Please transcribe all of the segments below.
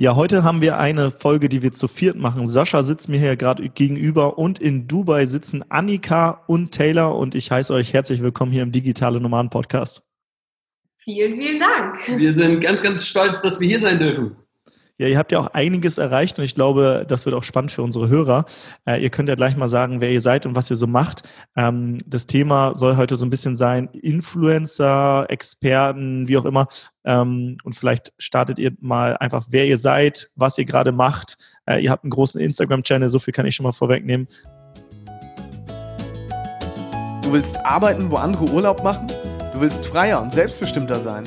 Ja, heute haben wir eine Folge, die wir zu viert machen. Sascha sitzt mir hier gerade gegenüber und in Dubai sitzen Annika und Taylor und ich heiße euch herzlich willkommen hier im Digitale Nomaden Podcast. Vielen, vielen Dank. Wir sind ganz, ganz stolz, dass wir hier sein dürfen. Ja, ihr habt ja auch einiges erreicht und ich glaube, das wird auch spannend für unsere Hörer. Äh, ihr könnt ja gleich mal sagen, wer ihr seid und was ihr so macht. Ähm, das Thema soll heute so ein bisschen sein, Influencer, Experten, wie auch immer. Ähm, und vielleicht startet ihr mal einfach, wer ihr seid, was ihr gerade macht. Äh, ihr habt einen großen Instagram-Channel, so viel kann ich schon mal vorwegnehmen. Du willst arbeiten, wo andere Urlaub machen? Du willst freier und selbstbestimmter sein?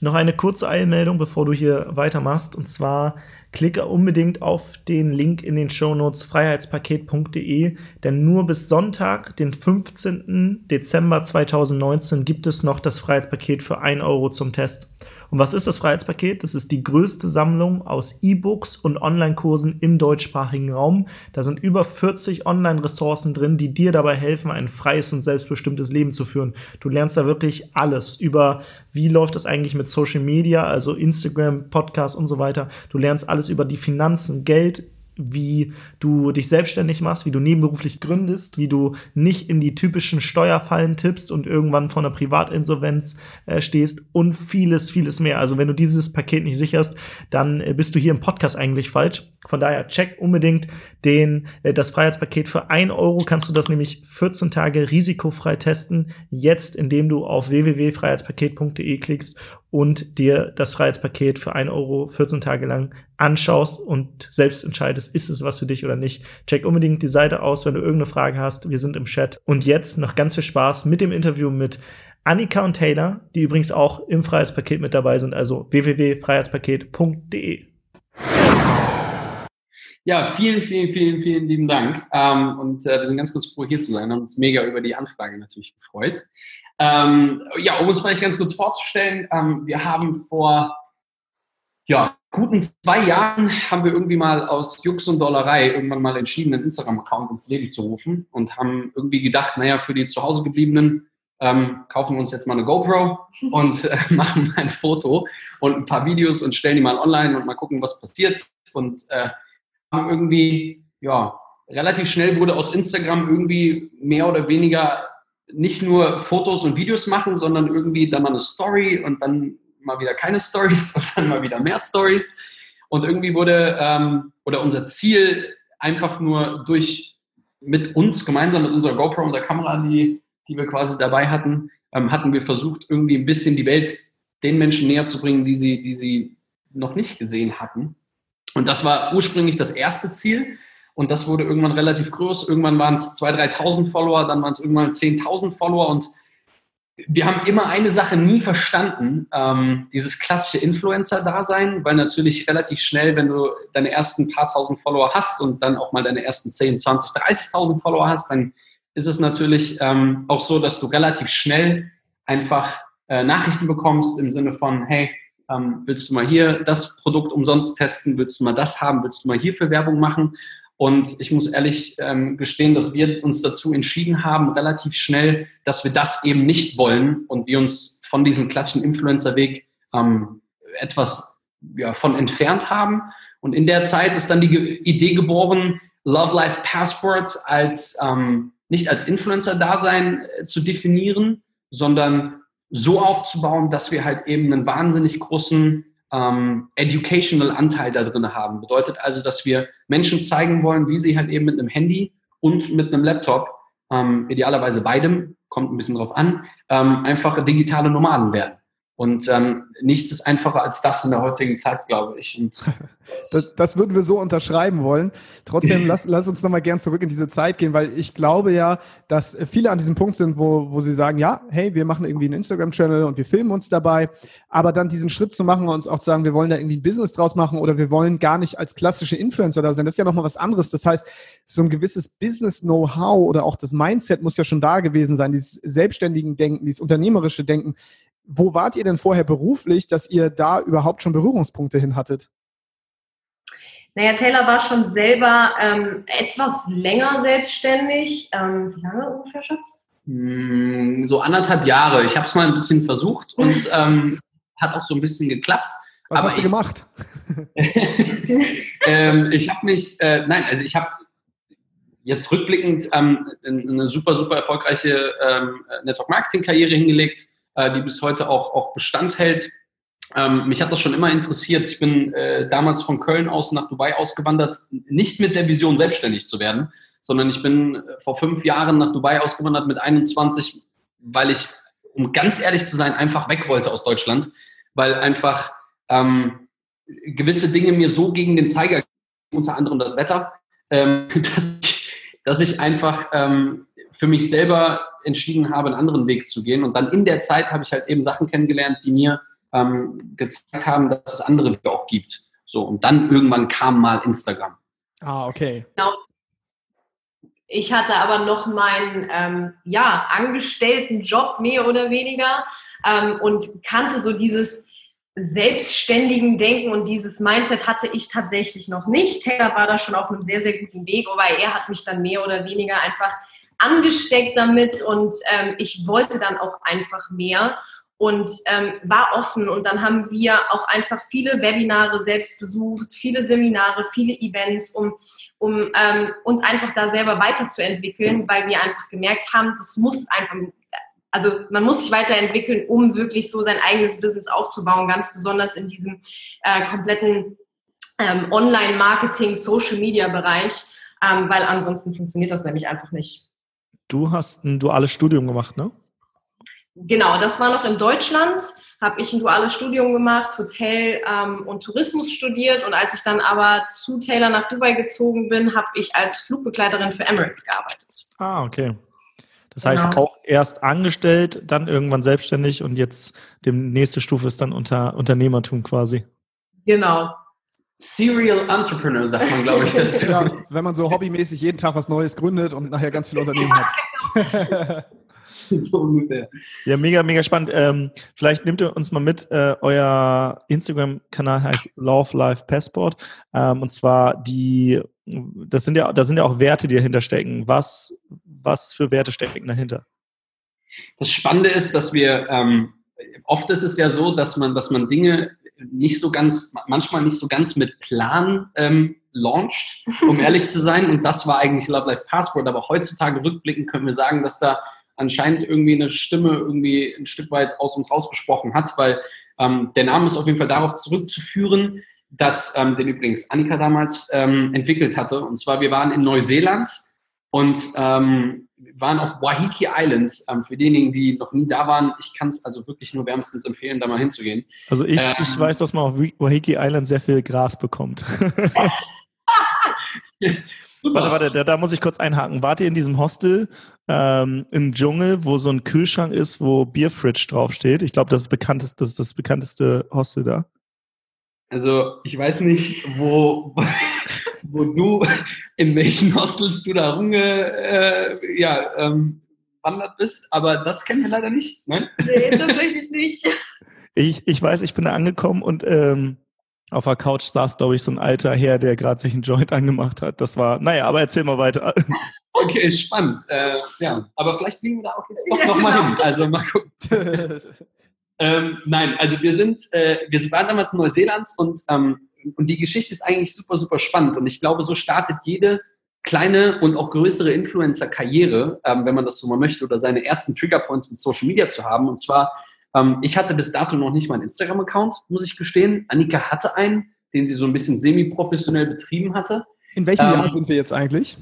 Noch eine kurze Eilmeldung, bevor du hier weitermachst. Und zwar klicke unbedingt auf den Link in den Shownotes freiheitspaket.de, denn nur bis Sonntag, den 15. Dezember 2019, gibt es noch das Freiheitspaket für 1 Euro zum Test. Und was ist das Freiheitspaket? Das ist die größte Sammlung aus E-Books und Online-Kursen im deutschsprachigen Raum. Da sind über 40 Online-Ressourcen drin, die dir dabei helfen, ein freies und selbstbestimmtes Leben zu führen. Du lernst da wirklich alles über, wie läuft das eigentlich mit Social Media, also Instagram, Podcast und so weiter. Du lernst alles über die Finanzen, Geld, wie du dich selbstständig machst, wie du nebenberuflich gründest, wie du nicht in die typischen Steuerfallen tippst und irgendwann vor einer Privatinsolvenz äh, stehst und vieles, vieles mehr. Also wenn du dieses Paket nicht sicherst, dann äh, bist du hier im Podcast eigentlich falsch. Von daher check unbedingt den, äh, das Freiheitspaket für ein Euro kannst du das nämlich 14 Tage risikofrei testen. Jetzt, indem du auf www.freiheitspaket.de klickst und dir das Freiheitspaket für ein Euro 14 Tage lang anschaust und selbst entscheidest, ist es was für dich oder nicht. Check unbedingt die Seite aus, wenn du irgendeine Frage hast. Wir sind im Chat. Und jetzt noch ganz viel Spaß mit dem Interview mit Annika und Taylor, die übrigens auch im Freiheitspaket mit dabei sind, also www.freiheitspaket.de. Ja, vielen, vielen, vielen, vielen lieben Dank. Ähm, und äh, wir sind ganz, ganz froh, hier zu sein. Wir haben uns mega über die Anfrage natürlich gefreut. Ähm, ja, um uns vielleicht ganz kurz vorzustellen, ähm, wir haben vor ja, guten zwei Jahren haben wir irgendwie mal aus Jux und Dollerei irgendwann mal entschieden, einen Instagram-Account ins Leben zu rufen und haben irgendwie gedacht, naja, für die zu Hause gebliebenen ähm, kaufen wir uns jetzt mal eine GoPro und äh, machen mal ein Foto und ein paar Videos und stellen die mal online und mal gucken, was passiert. Und äh, haben irgendwie, ja, relativ schnell wurde aus Instagram irgendwie mehr oder weniger nicht nur Fotos und Videos machen, sondern irgendwie dann mal eine Story und dann mal wieder keine Stories und dann mal wieder mehr Stories. Und irgendwie wurde, ähm, oder unser Ziel einfach nur durch, mit uns gemeinsam mit unserer GoPro und der Kamera, die, die wir quasi dabei hatten, ähm, hatten wir versucht, irgendwie ein bisschen die Welt den Menschen näher zu bringen, die sie, die sie noch nicht gesehen hatten. Und das war ursprünglich das erste Ziel. Und das wurde irgendwann relativ groß. Irgendwann waren es 2.000, 3.000 Follower, dann waren es irgendwann 10.000 Follower. Und wir haben immer eine Sache nie verstanden, ähm, dieses klassische Influencer-Dasein, weil natürlich relativ schnell, wenn du deine ersten paar tausend Follower hast und dann auch mal deine ersten 10, 20, 30.000 Follower hast, dann ist es natürlich ähm, auch so, dass du relativ schnell einfach äh, Nachrichten bekommst im Sinne von, hey, ähm, willst du mal hier das Produkt umsonst testen? Willst du mal das haben? Willst du mal hierfür Werbung machen? Und ich muss ehrlich ähm, gestehen, dass wir uns dazu entschieden haben, relativ schnell, dass wir das eben nicht wollen und wir uns von diesem klassischen Influencer-Weg ähm, etwas ja, von entfernt haben. Und in der Zeit ist dann die Idee geboren, Love Life Passport als ähm, nicht als Influencer-Dasein äh, zu definieren, sondern so aufzubauen, dass wir halt eben einen wahnsinnig großen ähm, educational Anteil da drin haben. Bedeutet also, dass wir Menschen zeigen wollen, wie sie halt eben mit einem Handy und mit einem Laptop, ähm, idealerweise beidem, kommt ein bisschen drauf an, ähm, einfach digitale Nomaden werden. Und ähm, nichts ist einfacher als das in der heutigen Zeit, glaube ich. Und das, das würden wir so unterschreiben wollen. Trotzdem, lass, lass uns nochmal gern zurück in diese Zeit gehen, weil ich glaube ja, dass viele an diesem Punkt sind, wo, wo sie sagen, ja, hey, wir machen irgendwie einen Instagram-Channel und wir filmen uns dabei, aber dann diesen Schritt zu machen und uns auch zu sagen, wir wollen da irgendwie ein Business draus machen oder wir wollen gar nicht als klassische Influencer da sein, das ist ja nochmal was anderes. Das heißt, so ein gewisses Business-Know-how oder auch das Mindset muss ja schon da gewesen sein, dieses selbstständigen Denken, dieses unternehmerische Denken. Wo wart ihr denn vorher beruflich, dass ihr da überhaupt schon Berührungspunkte hin hattet? Naja, Taylor war schon selber ähm, etwas länger selbstständig. Ähm, wie lange ungefähr, Schatz? Hm, so anderthalb Jahre. Ich habe es mal ein bisschen versucht und ähm, hat auch so ein bisschen geklappt. Was hast du ich, gemacht? ähm, ich habe mich, äh, nein, also ich habe jetzt rückblickend ähm, eine super, super erfolgreiche ähm, Network-Marketing-Karriere hingelegt äh, die bis heute auch, auch Bestand hält. Ähm, mich hat das schon immer interessiert. Ich bin äh, damals von Köln aus nach Dubai ausgewandert, nicht mit der Vision, selbstständig zu werden, sondern ich bin äh, vor fünf Jahren nach Dubai ausgewandert mit 21, weil ich, um ganz ehrlich zu sein, einfach weg wollte aus Deutschland, weil einfach ähm, gewisse Dinge mir so gegen den Zeiger, unter anderem das Wetter, ähm, dass, ich, dass ich einfach ähm, für mich selber entschieden habe, einen anderen Weg zu gehen. Und dann in der Zeit habe ich halt eben Sachen kennengelernt, die mir ähm, gezeigt haben, dass es andere Wege auch gibt. So, und dann irgendwann kam mal Instagram. Ah, okay. Genau. Ich hatte aber noch meinen ähm, ja, angestellten Job mehr oder weniger ähm, und kannte so dieses selbstständigen Denken und dieses Mindset hatte ich tatsächlich noch nicht. Taylor war da schon auf einem sehr, sehr guten Weg, aber er hat mich dann mehr oder weniger einfach angesteckt damit und ähm, ich wollte dann auch einfach mehr und ähm, war offen. Und dann haben wir auch einfach viele Webinare selbst besucht, viele Seminare, viele Events, um, um ähm, uns einfach da selber weiterzuentwickeln, weil wir einfach gemerkt haben, das muss einfach, also man muss sich weiterentwickeln, um wirklich so sein eigenes Business aufzubauen, ganz besonders in diesem äh, kompletten ähm, Online-Marketing, Social-Media-Bereich, ähm, weil ansonsten funktioniert das nämlich einfach nicht. Du hast ein duales Studium gemacht, ne? Genau, das war noch in Deutschland. Habe ich ein duales Studium gemacht, Hotel ähm, und Tourismus studiert. Und als ich dann aber zu Taylor nach Dubai gezogen bin, habe ich als Flugbegleiterin für Emirates gearbeitet. Ah, okay. Das heißt, genau. auch erst angestellt, dann irgendwann selbstständig und jetzt die nächste Stufe ist dann unter Unternehmertum quasi. Genau. Serial Entrepreneur, sagt man, glaube ich, dazu. Ja, wenn man so hobbymäßig jeden Tag was Neues gründet und nachher ganz viele Unternehmen hat. so ungefähr. Ja, mega, mega spannend. Ähm, vielleicht nehmt ihr uns mal mit. Äh, euer Instagram-Kanal heißt Love Life Passport. Ähm, und zwar die, das sind ja, da sind ja auch Werte, die dahinter stecken. Was, was für Werte stecken dahinter? Das Spannende ist, dass wir ähm, oft ist es ja so, dass man, dass man Dinge nicht so ganz, manchmal nicht so ganz mit Plan ähm, launcht, um ehrlich zu sein. Und das war eigentlich Love Life Passport. Aber heutzutage rückblickend können wir sagen, dass da anscheinend irgendwie eine Stimme irgendwie ein Stück weit aus uns rausgesprochen hat, weil ähm, der Name ist auf jeden Fall darauf zurückzuführen, dass ähm, den übrigens Annika damals ähm, entwickelt hatte. Und zwar, wir waren in Neuseeland und ähm, waren auf Waiheke Island. Ähm, für diejenigen, die noch nie da waren, ich kann es also wirklich nur wärmstens empfehlen, da mal hinzugehen. Also ich, ähm, ich weiß, dass man auf Waiheke Island sehr viel Gras bekommt. warte, warte, da, da, muss ich kurz einhaken. Wart ihr in diesem Hostel ähm, im Dschungel, wo so ein Kühlschrank ist, wo Bierfridge draufsteht? Ich glaube, das, ist das ist das bekannteste Hostel da. Also ich weiß nicht, wo, wo du, in welchen Hostels du da rumge, äh, ja, ähm, wandert bist, aber das kennen wir leider nicht. Nein? Nee, tatsächlich nicht. Ich, ich weiß, ich bin da angekommen und ähm, auf der Couch saß, glaube ich, so ein alter Herr, der gerade sich einen Joint angemacht hat. Das war, naja, aber erzähl mal weiter. Okay, spannend. Äh, ja, aber vielleicht fliegen wir da auch jetzt doch ja, nochmal genau. hin. Also mal gucken. Ähm, nein, also wir sind, äh, wir waren damals in Neuseeland und, ähm, und die Geschichte ist eigentlich super, super spannend. Und ich glaube, so startet jede kleine und auch größere Influencer-Karriere, ähm, wenn man das so mal möchte, oder seine ersten Triggerpoints mit Social Media zu haben. Und zwar, ähm, ich hatte bis dato noch nicht mal einen Instagram-Account, muss ich gestehen. Annika hatte einen, den sie so ein bisschen semi-professionell betrieben hatte. In welchem Jahr ähm, sind wir jetzt eigentlich?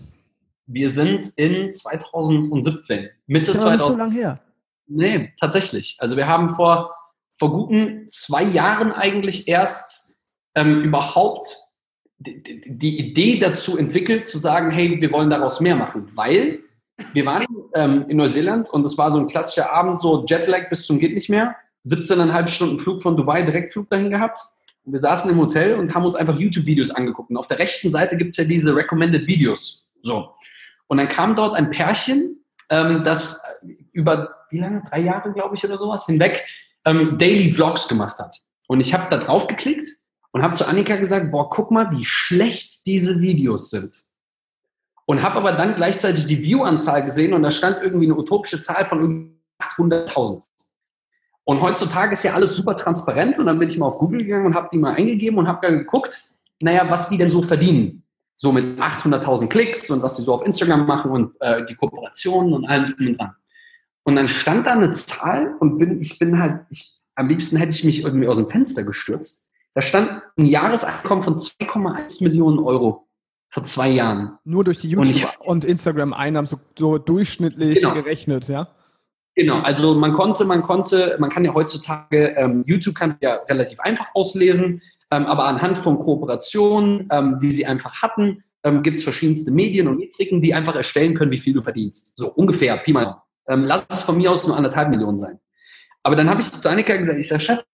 Wir sind in 2017. Mitte ist ja 2000. Nicht so lange her. Nee, tatsächlich. Also wir haben vor vor guten zwei Jahren eigentlich erst ähm, überhaupt die, die, Idee dazu entwickelt, zu sagen, hey, wir wollen daraus mehr machen, weil wir waren ähm, in Neuseeland und es war so ein klassischer Abend, so Jetlag bis zum geht nicht mehr, 17,5 Stunden Flug von Dubai, Direktflug dahin gehabt. Und wir saßen im Hotel und haben uns einfach YouTube-Videos angeguckt. Und auf der rechten Seite gibt es ja diese Recommended Videos. So. Und dann kam dort ein Pärchen, ähm, das über, wie lange, drei Jahre, glaube ich, oder sowas, hinweg ähm, Daily Vlogs gemacht hat. Und ich habe da drauf geklickt und habe zu Annika gesagt, boah, guck mal, wie schlecht diese Videos sind. Und habe aber dann gleichzeitig die View-Anzahl gesehen und da stand irgendwie eine utopische Zahl von 800.000. Und heutzutage ist ja alles super transparent und dann bin ich mal auf Google gegangen und habe die mal eingegeben und habe dann geguckt, naja, was die denn so verdienen. So mit 800.000 Klicks und was sie so auf Instagram machen und äh, die Kooperationen und allem drum und dran. Und dann stand da eine Zahl und bin, ich bin halt, ich, am liebsten hätte ich mich irgendwie aus dem Fenster gestürzt. Da stand ein Jahreseinkommen von 2,1 Millionen Euro vor zwei Jahren. Nur durch die YouTube- und, und Instagram-Einnahmen so, so, durchschnittlich genau. gerechnet, ja? Genau, also man konnte, man konnte, man kann ja heutzutage, ähm, YouTube kann ja relativ einfach auslesen, ähm, aber anhand von Kooperationen, ähm, die sie einfach hatten, ähm, gibt es verschiedenste Medien und Metriken, die einfach erstellen können, wie viel du verdienst. So ungefähr, Pi mal. Ähm, lass es von mir aus nur anderthalb Millionen sein. Aber dann habe ich zu Annika gesagt, ich sage, Schatz,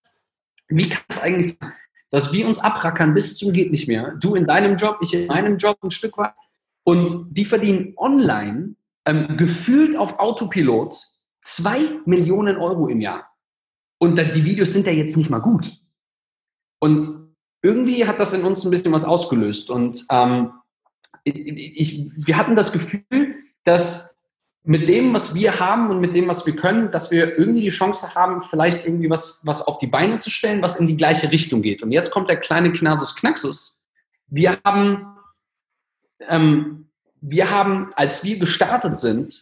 wie kann es eigentlich sein, dass wir uns abrackern bis zum geht nicht mehr. Du in deinem Job, ich in meinem Job ein Stück weit. Und die verdienen online ähm, gefühlt auf Autopilot zwei Millionen Euro im Jahr. Und die Videos sind ja jetzt nicht mal gut. Und irgendwie hat das in uns ein bisschen was ausgelöst. Und ähm, ich, wir hatten das Gefühl, dass mit dem, was wir haben und mit dem, was wir können, dass wir irgendwie die Chance haben, vielleicht irgendwie was, was auf die Beine zu stellen, was in die gleiche Richtung geht. Und jetzt kommt der kleine Knasus Knaxus. Wir haben, ähm, wir haben, als wir gestartet sind,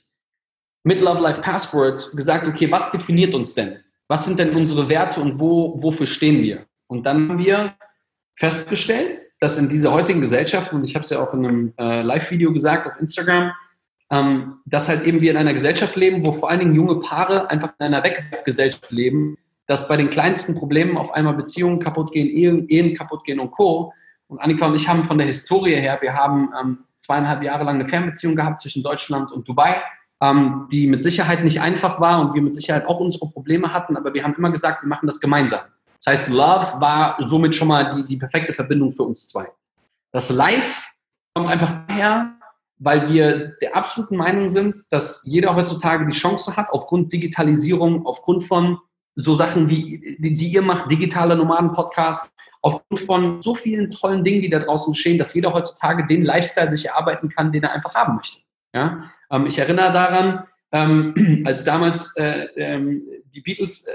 mit Love Life Passport gesagt, okay, was definiert uns denn? Was sind denn unsere Werte und wo, wofür stehen wir? Und dann haben wir festgestellt, dass in dieser heutigen Gesellschaft, und ich habe es ja auch in einem äh, Live-Video gesagt auf Instagram, ähm, dass halt eben wir in einer Gesellschaft leben, wo vor allen Dingen junge Paare einfach in einer Weggesellschaft leben, dass bei den kleinsten Problemen auf einmal Beziehungen kaputt gehen, Ehen, Ehen kaputt gehen und Co. Und Annika und ich haben von der Historie her, wir haben ähm, zweieinhalb Jahre lang eine Fernbeziehung gehabt zwischen Deutschland und Dubai, ähm, die mit Sicherheit nicht einfach war und wir mit Sicherheit auch unsere Probleme hatten, aber wir haben immer gesagt, wir machen das gemeinsam. Das heißt, Love war somit schon mal die, die perfekte Verbindung für uns zwei. Das Live kommt einfach daher, weil wir der absoluten Meinung sind, dass jeder heutzutage die Chance hat, aufgrund Digitalisierung, aufgrund von so Sachen wie, die, die ihr macht, digitale Nomaden-Podcasts, aufgrund von so vielen tollen Dingen, die da draußen geschehen, dass jeder heutzutage den Lifestyle sich erarbeiten kann, den er einfach haben möchte. Ja? Ähm, ich erinnere daran, ähm, als damals äh, ähm, die Beatles äh,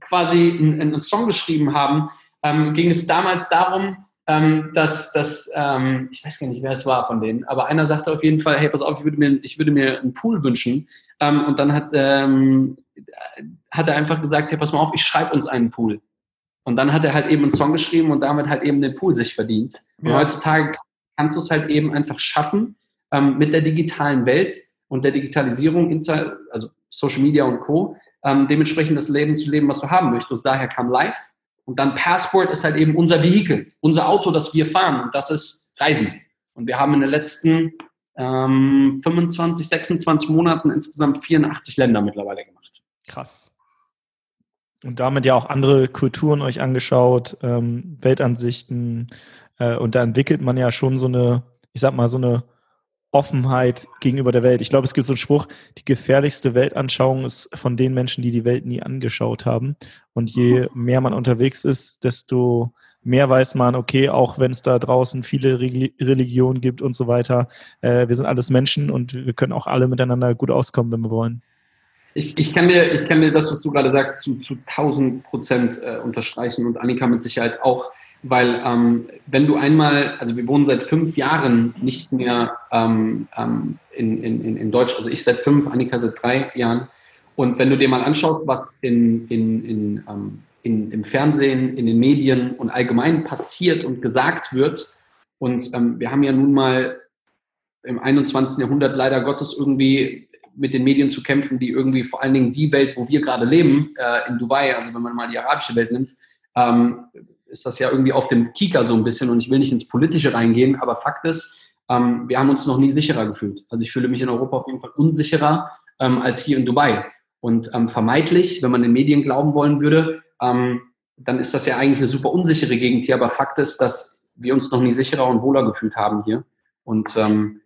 quasi einen, einen, Song geschrieben haben, ähm, ging es damals darum, ähm, dass, dass ähm, ich weiß gar nicht, wer es war von denen, aber einer sagte auf jeden Fall, hey, pass auf, ich würde mir, ich würde mir einen Pool wünschen. Ähm, und dann hat, ähm, hat er einfach gesagt, hey, pass mal auf, ich schreibe uns einen Pool. Und dann hat er halt eben einen Song geschrieben und damit halt eben den Pool sich verdient. Und ja. heutzutage kannst du es halt eben einfach schaffen, ähm, mit der digitalen Welt und der Digitalisierung, also Social Media und Co., ähm, dementsprechend das Leben zu leben, was du haben möchtest. Daher kam Live und dann Passport ist halt eben unser Vehikel, unser Auto, das wir fahren. Und das ist Reisen. Und wir haben in den letzten ähm, 25, 26 Monaten insgesamt 84 Länder mittlerweile gemacht. Krass. Und damit ja auch andere Kulturen euch angeschaut, ähm, Weltansichten. Äh, und da entwickelt man ja schon so eine, ich sag mal, so eine Offenheit gegenüber der Welt. Ich glaube, es gibt so einen Spruch, die gefährlichste Weltanschauung ist von den Menschen, die die Welt nie angeschaut haben. Und je mehr man unterwegs ist, desto mehr weiß man, okay, auch wenn es da draußen viele Religionen gibt und so weiter, äh, wir sind alles Menschen und wir können auch alle miteinander gut auskommen, wenn wir wollen. Ich, ich, kann, dir, ich kann dir das, was du gerade sagst, zu, zu 1000 Prozent äh, unterstreichen und Annika mit Sicherheit auch. Weil ähm, wenn du einmal, also wir wohnen seit fünf Jahren nicht mehr ähm, ähm, in, in, in Deutsch, also ich seit fünf, Annika seit drei Jahren. Und wenn du dir mal anschaust, was in, in, in, ähm, in, im Fernsehen, in den Medien und allgemein passiert und gesagt wird, und ähm, wir haben ja nun mal im 21. Jahrhundert leider Gottes irgendwie mit den Medien zu kämpfen, die irgendwie vor allen Dingen die Welt, wo wir gerade leben, äh, in Dubai, also wenn man mal die arabische Welt nimmt, ähm, ist das ja irgendwie auf dem Kika so ein bisschen und ich will nicht ins Politische reingehen, aber Fakt ist, ähm, wir haben uns noch nie sicherer gefühlt. Also ich fühle mich in Europa auf jeden Fall unsicherer ähm, als hier in Dubai. Und ähm, vermeintlich, wenn man den Medien glauben wollen würde, ähm, dann ist das ja eigentlich eine super unsichere Gegend hier. Aber Fakt ist, dass wir uns noch nie sicherer und wohler gefühlt haben hier. Und ähm,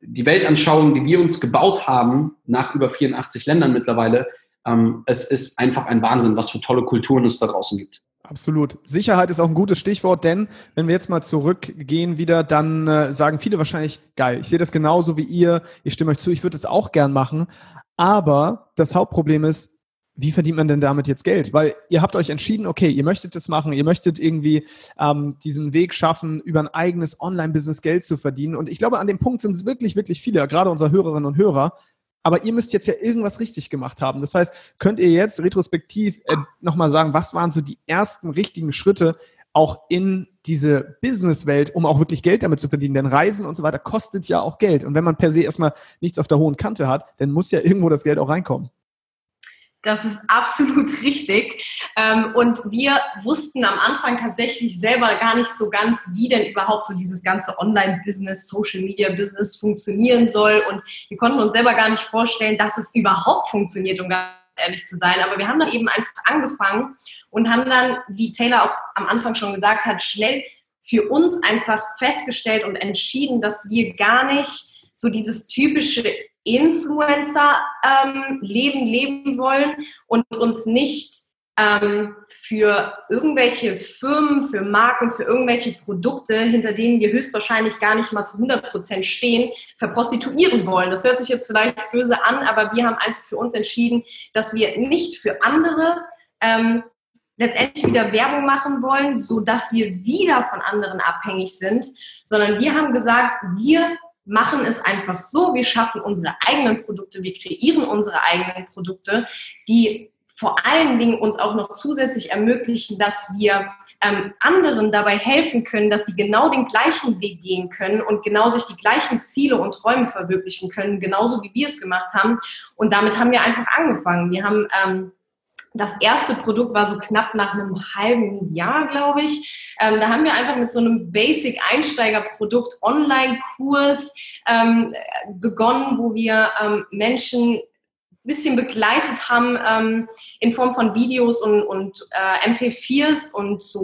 die Weltanschauung, die wir uns gebaut haben, nach über 84 Ländern mittlerweile, ähm, es ist einfach ein Wahnsinn, was für tolle Kulturen es da draußen gibt. Absolut. Sicherheit ist auch ein gutes Stichwort, denn wenn wir jetzt mal zurückgehen wieder, dann äh, sagen viele wahrscheinlich, geil, ich sehe das genauso wie ihr, ich stimme euch zu, ich würde es auch gern machen. Aber das Hauptproblem ist, wie verdient man denn damit jetzt Geld? Weil ihr habt euch entschieden, okay, ihr möchtet das machen, ihr möchtet irgendwie ähm, diesen Weg schaffen, über ein eigenes Online-Business Geld zu verdienen. Und ich glaube, an dem Punkt sind es wirklich, wirklich viele, gerade unsere Hörerinnen und Hörer, aber ihr müsst jetzt ja irgendwas richtig gemacht haben. Das heißt, könnt ihr jetzt retrospektiv äh, nochmal sagen, was waren so die ersten richtigen Schritte auch in diese Businesswelt, um auch wirklich Geld damit zu verdienen? Denn Reisen und so weiter kostet ja auch Geld. Und wenn man per se erstmal nichts auf der hohen Kante hat, dann muss ja irgendwo das Geld auch reinkommen. Das ist absolut richtig. Ähm, und wir wussten am Anfang tatsächlich selber gar nicht so ganz, wie denn überhaupt so dieses ganze Online-Business, Social-Media-Business funktionieren soll. Und wir konnten uns selber gar nicht vorstellen, dass es überhaupt funktioniert, um ganz ehrlich zu sein. Aber wir haben dann eben einfach angefangen und haben dann, wie Taylor auch am Anfang schon gesagt hat, schnell für uns einfach festgestellt und entschieden, dass wir gar nicht so dieses typische Influencer-Leben ähm, leben wollen und uns nicht ähm, für irgendwelche Firmen, für Marken, für irgendwelche Produkte, hinter denen wir höchstwahrscheinlich gar nicht mal zu 100% stehen, verprostituieren wollen. Das hört sich jetzt vielleicht böse an, aber wir haben einfach für uns entschieden, dass wir nicht für andere ähm, letztendlich wieder Werbung machen wollen, so dass wir wieder von anderen abhängig sind, sondern wir haben gesagt, wir machen es einfach so, wir schaffen unsere eigenen Produkte, wir kreieren unsere eigenen Produkte, die vor allen Dingen uns auch noch zusätzlich ermöglichen, dass wir ähm, anderen dabei helfen können, dass sie genau den gleichen Weg gehen können und genau sich die gleichen Ziele und Träume verwirklichen können, genauso wie wir es gemacht haben. Und damit haben wir einfach angefangen. Wir haben ähm, das erste Produkt war so knapp nach einem halben Jahr, glaube ich. Ähm, da haben wir einfach mit so einem Basic-Einsteiger-Produkt Online-Kurs ähm, begonnen, wo wir ähm, Menschen ein bisschen begleitet haben ähm, in Form von Videos und, und äh, MP4s und so